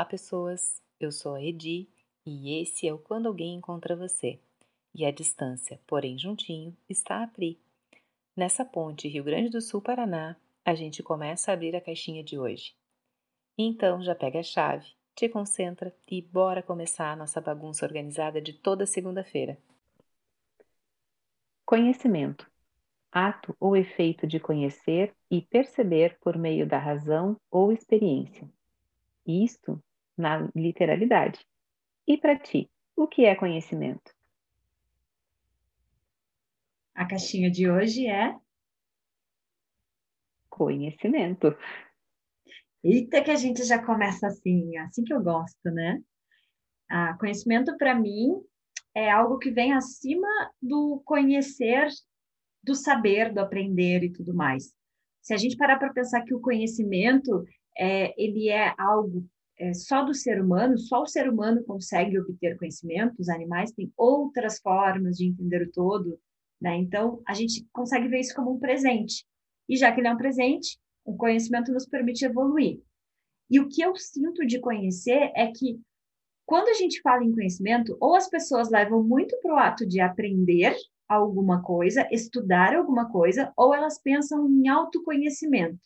Olá, pessoas! Eu sou a Edi e esse é o Quando Alguém Encontra Você. E a distância, porém juntinho, está a Pri. Nessa ponte Rio Grande do Sul-Paraná, a gente começa a abrir a caixinha de hoje. Então já pega a chave, te concentra e bora começar a nossa bagunça organizada de toda segunda-feira. Conhecimento ato ou efeito de conhecer e perceber por meio da razão ou experiência. Isto na literalidade. E para ti, o que é conhecimento? A caixinha de hoje é conhecimento. Eita, que a gente já começa assim, assim que eu gosto, né? Ah, conhecimento para mim é algo que vem acima do conhecer, do saber, do aprender e tudo mais. Se a gente parar para pensar que o conhecimento é, ele é algo é, só do ser humano, só o ser humano consegue obter conhecimento, os animais têm outras formas de entender o todo, né? Então, a gente consegue ver isso como um presente. E já que ele é um presente, o conhecimento nos permite evoluir. E o que eu sinto de conhecer é que quando a gente fala em conhecimento, ou as pessoas levam muito para o ato de aprender alguma coisa, estudar alguma coisa, ou elas pensam em autoconhecimento.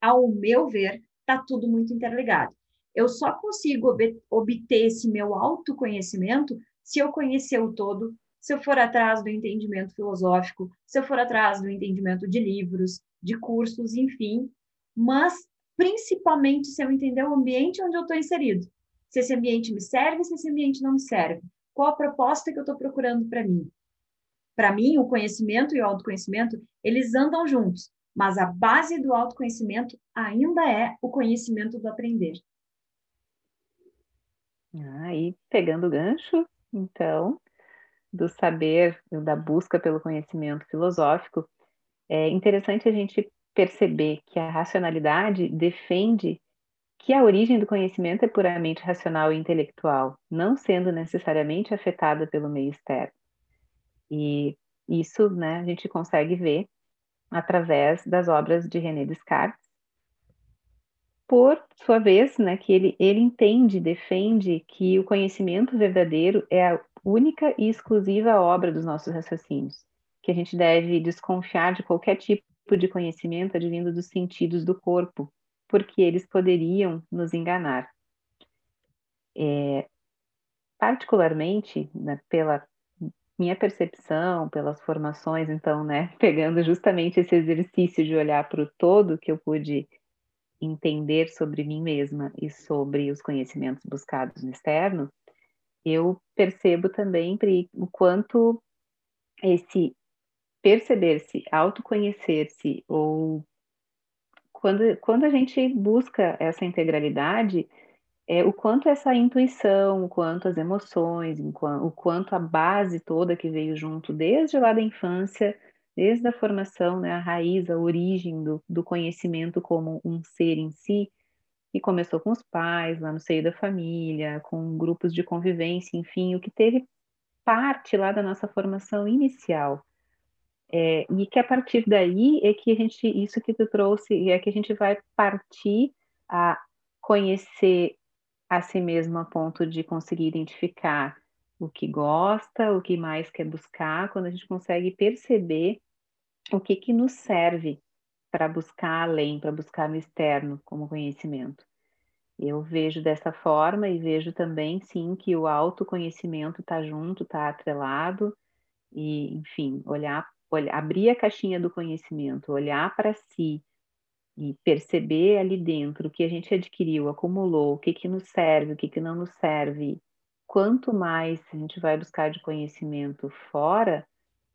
Ao meu ver, está tudo muito interligado. Eu só consigo ob obter esse meu autoconhecimento se eu conhecer o todo, se eu for atrás do entendimento filosófico, se eu for atrás do entendimento de livros, de cursos, enfim, mas principalmente se eu entender o ambiente onde eu estou inserido. Se esse ambiente me serve, se esse ambiente não me serve. Qual a proposta que eu estou procurando para mim? Para mim, o conhecimento e o autoconhecimento, eles andam juntos, mas a base do autoconhecimento ainda é o conhecimento do aprender. Aí, ah, pegando o gancho, então, do saber, da busca pelo conhecimento filosófico, é interessante a gente perceber que a racionalidade defende que a origem do conhecimento é puramente racional e intelectual, não sendo necessariamente afetada pelo meio externo. E isso, né, a gente consegue ver através das obras de René Descartes, por sua vez, né, que ele, ele entende, defende que o conhecimento verdadeiro é a única e exclusiva obra dos nossos raciocínios, que a gente deve desconfiar de qualquer tipo de conhecimento advindo dos sentidos do corpo, porque eles poderiam nos enganar. É, particularmente, né, pela minha percepção, pelas formações, então, né, pegando justamente esse exercício de olhar para o todo que eu pude entender sobre mim mesma e sobre os conhecimentos buscados no externo, eu percebo também o quanto esse perceber-se, autoconhecer-se, ou quando, quando a gente busca essa integralidade, é, o quanto essa intuição, o quanto as emoções, o quanto a base toda que veio junto desde lá da infância, desde a formação, né, a raiz, a origem do, do conhecimento como um ser em si, que começou com os pais, lá no seio da família, com grupos de convivência, enfim, o que teve parte lá da nossa formação inicial. É, e que a partir daí é que a gente, isso que tu trouxe, é que a gente vai partir a conhecer a si mesmo a ponto de conseguir identificar o que gosta, o que mais quer buscar, quando a gente consegue perceber o que, que nos serve para buscar além, para buscar no externo como conhecimento. Eu vejo dessa forma e vejo também, sim, que o autoconhecimento está junto, está atrelado, e, enfim, olhar, olhar, abrir a caixinha do conhecimento, olhar para si, e perceber ali dentro o que a gente adquiriu, acumulou, o que, que nos serve, o que, que não nos serve, quanto mais a gente vai buscar de conhecimento fora,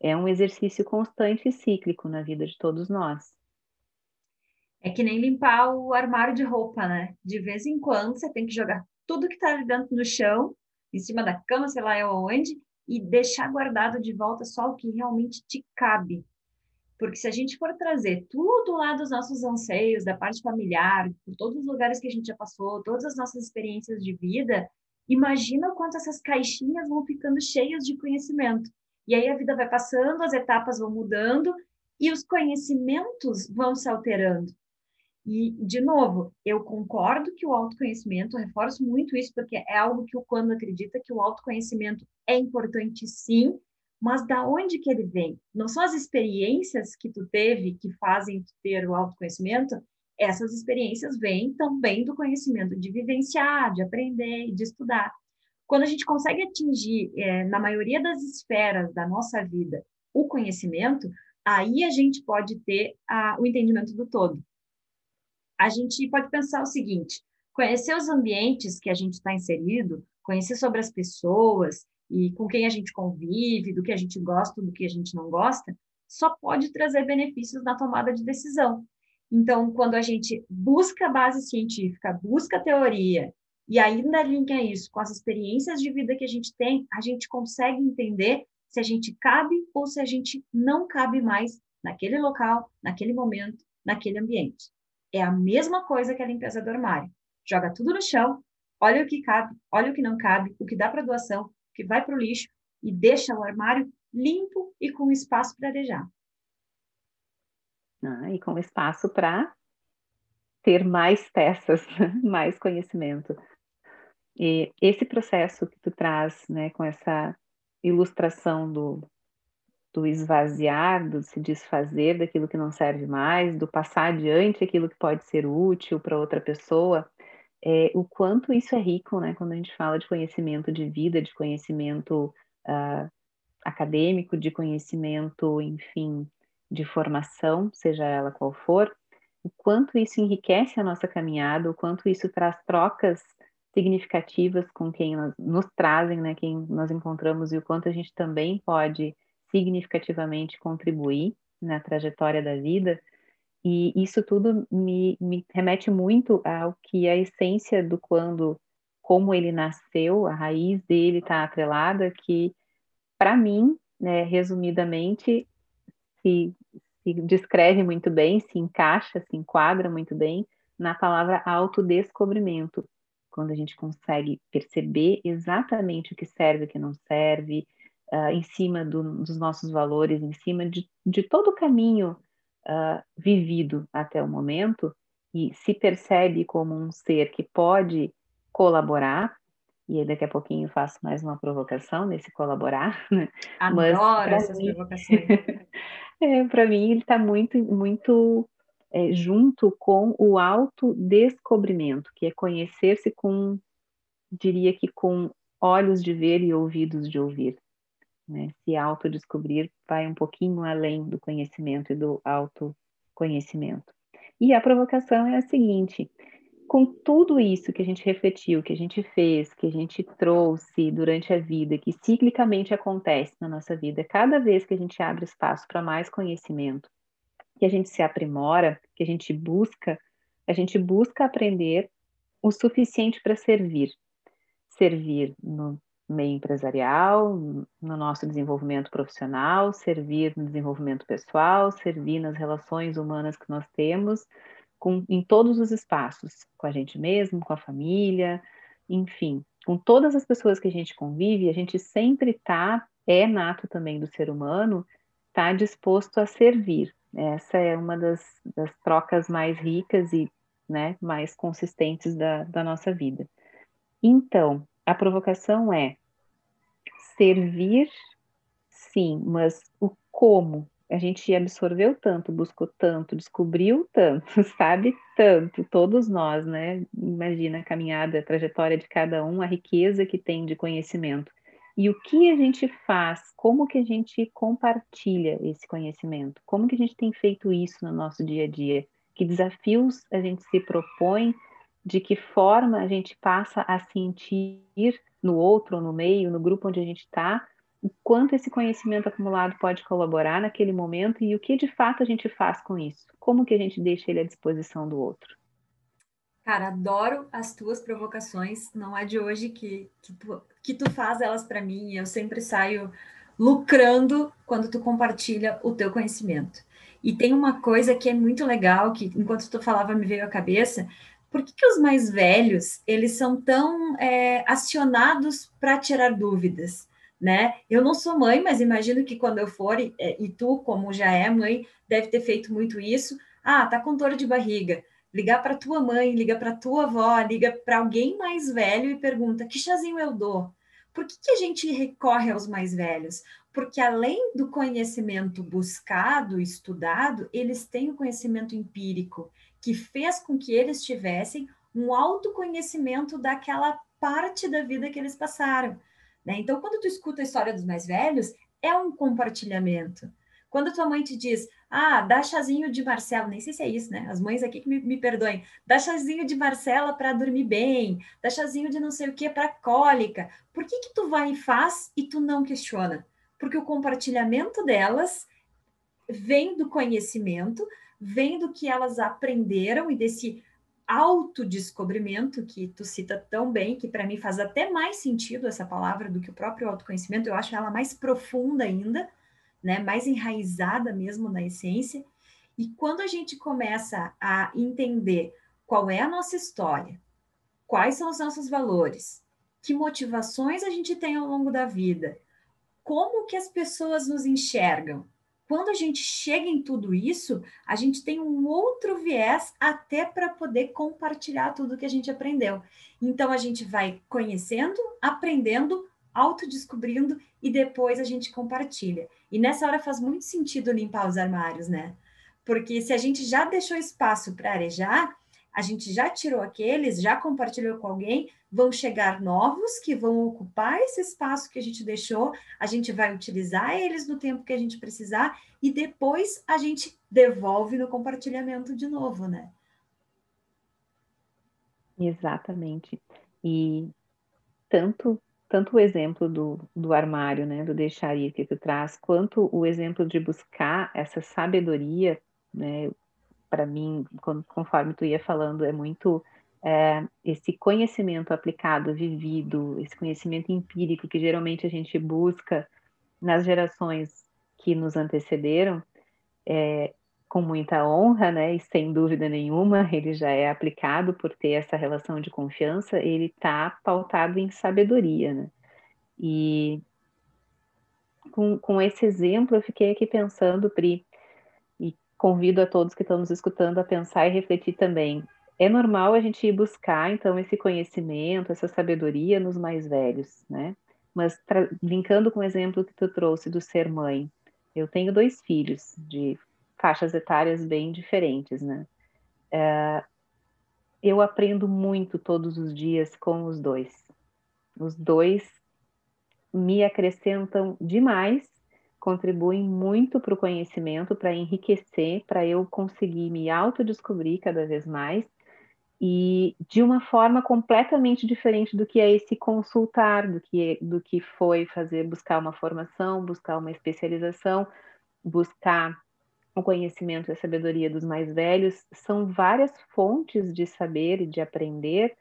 é um exercício constante e cíclico na vida de todos nós. É que nem limpar o armário de roupa, né? De vez em quando você tem que jogar tudo que está ali dentro no chão, em cima da cama, sei lá onde, e deixar guardado de volta só o que realmente te cabe. Porque se a gente for trazer tudo lá dos nossos anseios, da parte familiar, por todos os lugares que a gente já passou, todas as nossas experiências de vida, imagina o quanto essas caixinhas vão ficando cheias de conhecimento. E aí a vida vai passando, as etapas vão mudando e os conhecimentos vão se alterando. E, de novo, eu concordo que o autoconhecimento, reforço muito isso, porque é algo que o quando acredita que o autoconhecimento é importante sim, mas da onde que ele vem? Não são as experiências que tu teve que fazem tu ter o autoconhecimento, essas experiências vêm também do conhecimento de vivenciar, de aprender, de estudar. Quando a gente consegue atingir, é, na maioria das esferas da nossa vida, o conhecimento, aí a gente pode ter a, o entendimento do todo. A gente pode pensar o seguinte: conhecer os ambientes que a gente está inserido, conhecer sobre as pessoas, e com quem a gente convive, do que a gente gosta, do que a gente não gosta, só pode trazer benefícios na tomada de decisão. Então, quando a gente busca base científica, busca teoria e ainda linka isso com as experiências de vida que a gente tem, a gente consegue entender se a gente cabe ou se a gente não cabe mais naquele local, naquele momento, naquele ambiente. É a mesma coisa que a limpeza do armário. Joga tudo no chão, olha o que cabe, olha o que não cabe, o que dá para doação, que vai para o lixo e deixa o armário limpo e com espaço para arejar. Ah, e com espaço para ter mais peças, mais conhecimento. E esse processo que tu traz, né, com essa ilustração do, do esvaziar, do se desfazer daquilo que não serve mais, do passar adiante aquilo que pode ser útil para outra pessoa, é, o quanto isso é rico, né? Quando a gente fala de conhecimento de vida, de conhecimento uh, acadêmico, de conhecimento, enfim, de formação, seja ela qual for, o quanto isso enriquece a nossa caminhada, o quanto isso traz trocas significativas com quem nós, nos trazem, né? Quem nós encontramos e o quanto a gente também pode significativamente contribuir na trajetória da vida e isso tudo me, me remete muito ao que a essência do quando, como ele nasceu, a raiz dele está atrelada, que, para mim, né, resumidamente, se, se descreve muito bem, se encaixa, se enquadra muito bem na palavra autodescobrimento, quando a gente consegue perceber exatamente o que serve e o que não serve, uh, em cima do, dos nossos valores, em cima de, de todo o caminho uh, vivido até o momento e se percebe como um ser que pode colaborar, e daqui a pouquinho faço mais uma provocação nesse colaborar. Né? Adoro essas mim, provocações. é, Para mim, ele está muito, muito é, junto com o autodescobrimento, que é conhecer-se com, diria que com olhos de ver e ouvidos de ouvir. Né? Se autodescobrir vai um pouquinho além do conhecimento e do autoconhecimento. E a provocação é a seguinte: com tudo isso que a gente refletiu, que a gente fez, que a gente trouxe durante a vida, que ciclicamente acontece na nossa vida, cada vez que a gente abre espaço para mais conhecimento, que a gente se aprimora, que a gente busca, a gente busca aprender o suficiente para servir. Servir no meio empresarial, no nosso desenvolvimento profissional, servir no desenvolvimento pessoal, servir nas relações humanas que nós temos, com, em todos os espaços, com a gente mesmo, com a família, enfim, com todas as pessoas que a gente convive, a gente sempre está, é nato também do ser humano, está disposto a servir. Essa é uma das, das trocas mais ricas e né, mais consistentes da, da nossa vida. Então, a provocação é servir, sim, mas o como? A gente absorveu tanto, buscou tanto, descobriu tanto, sabe tanto, todos nós, né? Imagina a caminhada, a trajetória de cada um, a riqueza que tem de conhecimento. E o que a gente faz? Como que a gente compartilha esse conhecimento? Como que a gente tem feito isso no nosso dia a dia? Que desafios a gente se propõe? De que forma a gente passa a sentir no outro, no meio, no grupo onde a gente está, o quanto esse conhecimento acumulado pode colaborar naquele momento e o que de fato a gente faz com isso, como que a gente deixa ele à disposição do outro. Cara, adoro as tuas provocações, não é de hoje que, que, tu, que tu faz elas para mim, eu sempre saio lucrando quando tu compartilha o teu conhecimento. E tem uma coisa que é muito legal, que enquanto tu falava me veio à cabeça, por que, que os mais velhos eles são tão é, acionados para tirar dúvidas? Né? Eu não sou mãe, mas imagino que quando eu for, é, e tu, como já é mãe, deve ter feito muito isso. Ah, tá com dor de barriga. Ligar para tua mãe, liga para tua avó, liga para alguém mais velho e pergunta: que chazinho eu dou? Por que, que a gente recorre aos mais velhos? Porque além do conhecimento buscado, estudado, eles têm o conhecimento empírico, que fez com que eles tivessem um autoconhecimento daquela parte da vida que eles passaram. Né? Então, quando tu escuta a história dos mais velhos, é um compartilhamento. Quando tua mãe te diz, ah, dá chazinho de Marcela, nem sei se é isso, né? As mães aqui que me, me perdoem, dá chazinho de Marcela para dormir bem, dá chazinho de não sei o que para cólica. Por que que tu vai e faz e tu não questiona? Porque o compartilhamento delas vem do conhecimento, vem do que elas aprenderam e desse autodescobrimento que tu cita tão bem, que para mim faz até mais sentido essa palavra do que o próprio autoconhecimento, eu acho ela mais profunda ainda, né, mais enraizada mesmo na essência. E quando a gente começa a entender qual é a nossa história, quais são os nossos valores, que motivações a gente tem ao longo da vida, como que as pessoas nos enxergam, quando a gente chega em tudo isso, a gente tem um outro viés até para poder compartilhar tudo que a gente aprendeu. Então a gente vai conhecendo, aprendendo, autodescobrindo e depois a gente compartilha. E nessa hora faz muito sentido limpar os armários, né? Porque se a gente já deixou espaço para arejar, a gente já tirou aqueles, já compartilhou com alguém, vão chegar novos que vão ocupar esse espaço que a gente deixou, a gente vai utilizar eles no tempo que a gente precisar e depois a gente devolve no compartilhamento de novo, né? Exatamente. E tanto tanto o exemplo do, do armário, né, do deixar ir que tu traz, quanto o exemplo de buscar essa sabedoria, né, para mim, conforme tu ia falando, é muito é, esse conhecimento aplicado, vivido, esse conhecimento empírico que geralmente a gente busca nas gerações que nos antecederam, é, com muita honra, né, e sem dúvida nenhuma, ele já é aplicado por ter essa relação de confiança, ele está pautado em sabedoria, né? E com, com esse exemplo, eu fiquei aqui pensando, Pri, convido a todos que estão nos escutando a pensar e refletir também. É normal a gente ir buscar, então, esse conhecimento, essa sabedoria nos mais velhos, né? Mas, brincando com o exemplo que tu trouxe do ser mãe, eu tenho dois filhos de faixas etárias bem diferentes, né? É, eu aprendo muito todos os dias com os dois. Os dois me acrescentam demais contribuem muito para o conhecimento, para enriquecer, para eu conseguir me autodescobrir cada vez mais e de uma forma completamente diferente do que é esse consultar, do que, do que foi fazer, buscar uma formação, buscar uma especialização, buscar o conhecimento e a sabedoria dos mais velhos, são várias fontes de saber e de aprender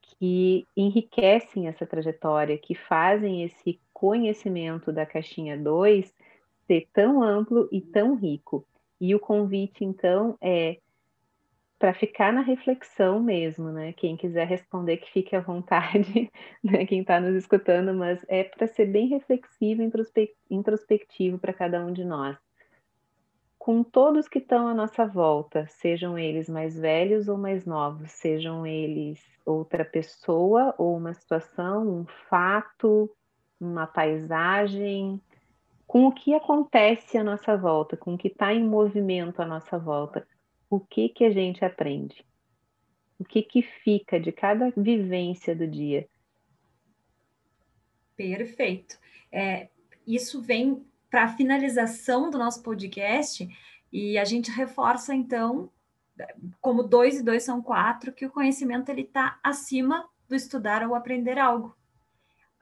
que enriquecem essa trajetória, que fazem esse conhecimento da caixinha 2 ser tão amplo e tão rico. E o convite, então, é para ficar na reflexão mesmo, né? Quem quiser responder, que fique à vontade, né? Quem está nos escutando, mas é para ser bem reflexivo, introspectivo para cada um de nós com todos que estão à nossa volta, sejam eles mais velhos ou mais novos, sejam eles outra pessoa ou uma situação, um fato, uma paisagem, com o que acontece à nossa volta, com o que está em movimento à nossa volta, o que que a gente aprende? O que que fica de cada vivência do dia? Perfeito. É, isso vem para a finalização do nosso podcast, e a gente reforça, então, como dois e dois são quatro, que o conhecimento ele está acima do estudar ou aprender algo.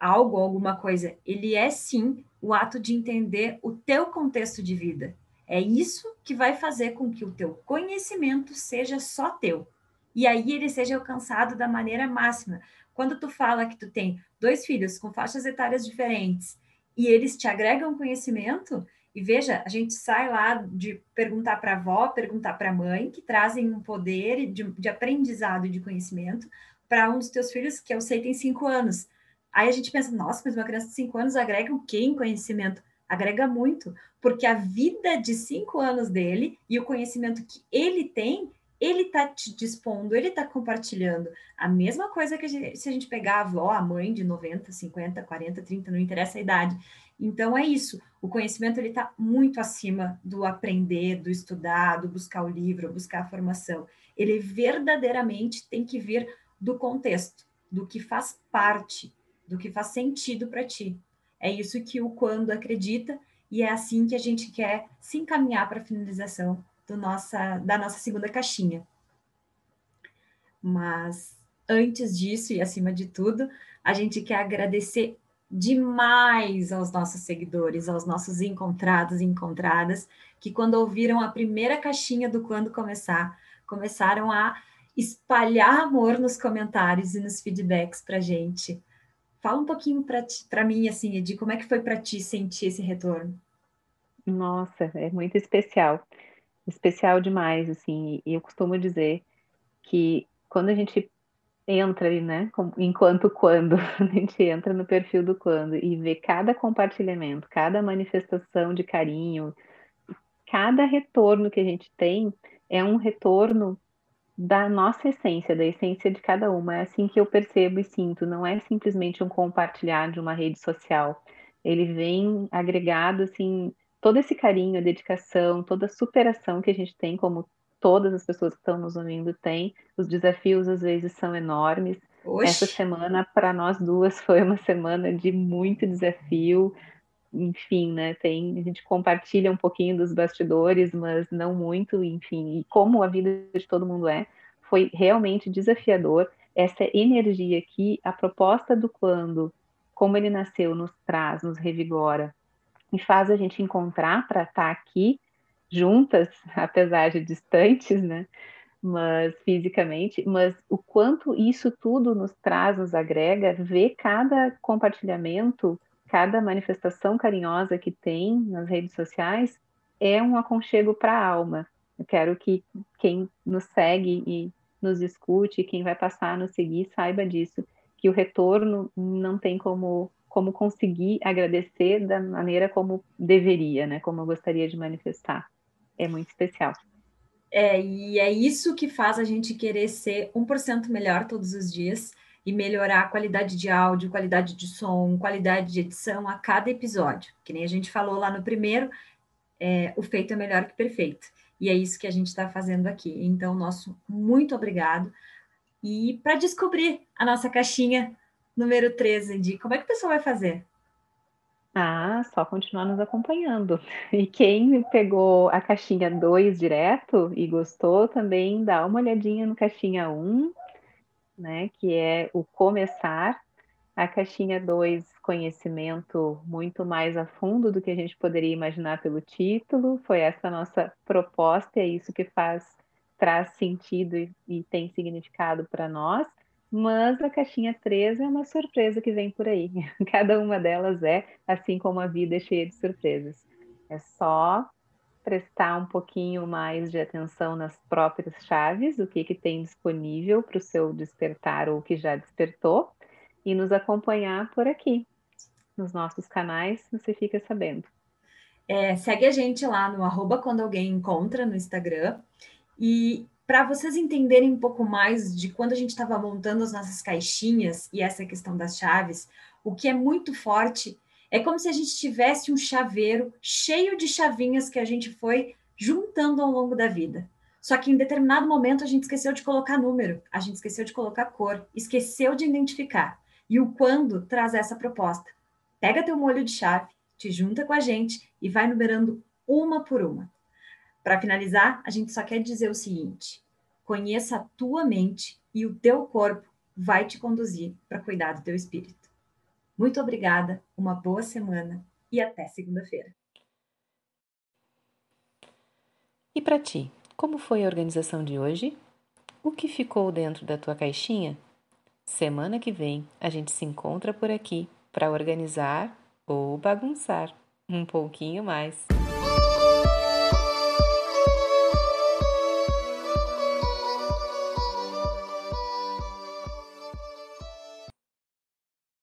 Algo, alguma coisa. Ele é sim o ato de entender o teu contexto de vida. É isso que vai fazer com que o teu conhecimento seja só teu. E aí ele seja alcançado da maneira máxima. Quando tu fala que tu tem dois filhos com faixas etárias diferentes e eles te agregam conhecimento. E veja, a gente sai lá de perguntar para a avó, perguntar para a mãe, que trazem um poder de, de aprendizado e de conhecimento para um dos teus filhos, que eu sei tem cinco anos. Aí a gente pensa, nossa, mas uma criança de cinco anos agrega o quê em conhecimento? Agrega muito, porque a vida de cinco anos dele e o conhecimento que ele tem ele está te dispondo, ele está compartilhando. A mesma coisa que a gente, se a gente pegar a avó, a mãe de 90, 50, 40, 30, não interessa a idade. Então é isso. O conhecimento ele está muito acima do aprender, do estudar, do buscar o livro, buscar a formação. Ele verdadeiramente tem que vir do contexto, do que faz parte, do que faz sentido para ti. É isso que o quando acredita e é assim que a gente quer se encaminhar para a finalização nossa, da nossa segunda caixinha. Mas antes disso e acima de tudo, a gente quer agradecer demais aos nossos seguidores, aos nossos encontrados e encontradas, que quando ouviram a primeira caixinha do Quando Começar, começaram a espalhar amor nos comentários e nos feedbacks para gente. Fala um pouquinho para mim, assim, de como é que foi para ti sentir esse retorno? Nossa, é muito especial especial demais, assim, e eu costumo dizer que quando a gente entra ali, né, enquanto quando, a gente entra no perfil do quando e vê cada compartilhamento, cada manifestação de carinho, cada retorno que a gente tem é um retorno da nossa essência, da essência de cada uma. É assim que eu percebo e sinto, não é simplesmente um compartilhar de uma rede social. Ele vem agregado assim todo esse carinho, a dedicação, toda a superação que a gente tem, como todas as pessoas que estão nos ouvindo têm. Os desafios às vezes são enormes. Oxi. Essa semana para nós duas foi uma semana de muito desafio. Enfim, né? Tem a gente compartilha um pouquinho dos bastidores, mas não muito. Enfim, e como a vida de todo mundo é, foi realmente desafiador. Essa energia que a proposta do quando, como ele nasceu, nos traz, nos revigora e faz a gente encontrar para estar tá aqui juntas, apesar de distantes, né? Mas fisicamente, mas o quanto isso tudo nos traz, nos agrega, ver cada compartilhamento, cada manifestação carinhosa que tem nas redes sociais é um aconchego para a alma. Eu quero que quem nos segue e nos escute, quem vai passar a nos seguir, saiba disso, que o retorno não tem como como conseguir agradecer da maneira como deveria, né? Como eu gostaria de manifestar. É muito especial. É, e é isso que faz a gente querer ser 1% melhor todos os dias e melhorar a qualidade de áudio, qualidade de som, qualidade de edição a cada episódio. Que nem a gente falou lá no primeiro, é, o feito é melhor que perfeito. E é isso que a gente está fazendo aqui. Então, nosso muito obrigado. E para descobrir a nossa caixinha número 13 de como é que o pessoal vai fazer? Ah, só continuar nos acompanhando. E quem pegou a caixinha 2 direto e gostou, também dá uma olhadinha no caixinha 1, um, né, que é o começar. A caixinha 2, conhecimento muito mais a fundo do que a gente poderia imaginar pelo título. Foi essa a nossa proposta, é isso que faz, traz sentido e, e tem significado para nós. Mas a caixinha 13 é uma surpresa que vem por aí. Cada uma delas é, assim como a vida é cheia de surpresas. É só prestar um pouquinho mais de atenção nas próprias chaves, o que, que tem disponível para o seu despertar ou que já despertou, e nos acompanhar por aqui, nos nossos canais, você fica sabendo. É, segue a gente lá no arroba quando alguém encontra no Instagram. E para vocês entenderem um pouco mais de quando a gente estava montando as nossas caixinhas e essa questão das chaves, o que é muito forte é como se a gente tivesse um chaveiro cheio de chavinhas que a gente foi juntando ao longo da vida. Só que em determinado momento a gente esqueceu de colocar número, a gente esqueceu de colocar cor, esqueceu de identificar. E o quando traz essa proposta. Pega teu molho de chave, te junta com a gente e vai numerando uma por uma. Para finalizar, a gente só quer dizer o seguinte: conheça a tua mente e o teu corpo vai te conduzir para cuidar do teu espírito. Muito obrigada, uma boa semana e até segunda-feira. E para ti, como foi a organização de hoje? O que ficou dentro da tua caixinha? Semana que vem a gente se encontra por aqui para organizar ou bagunçar um pouquinho mais.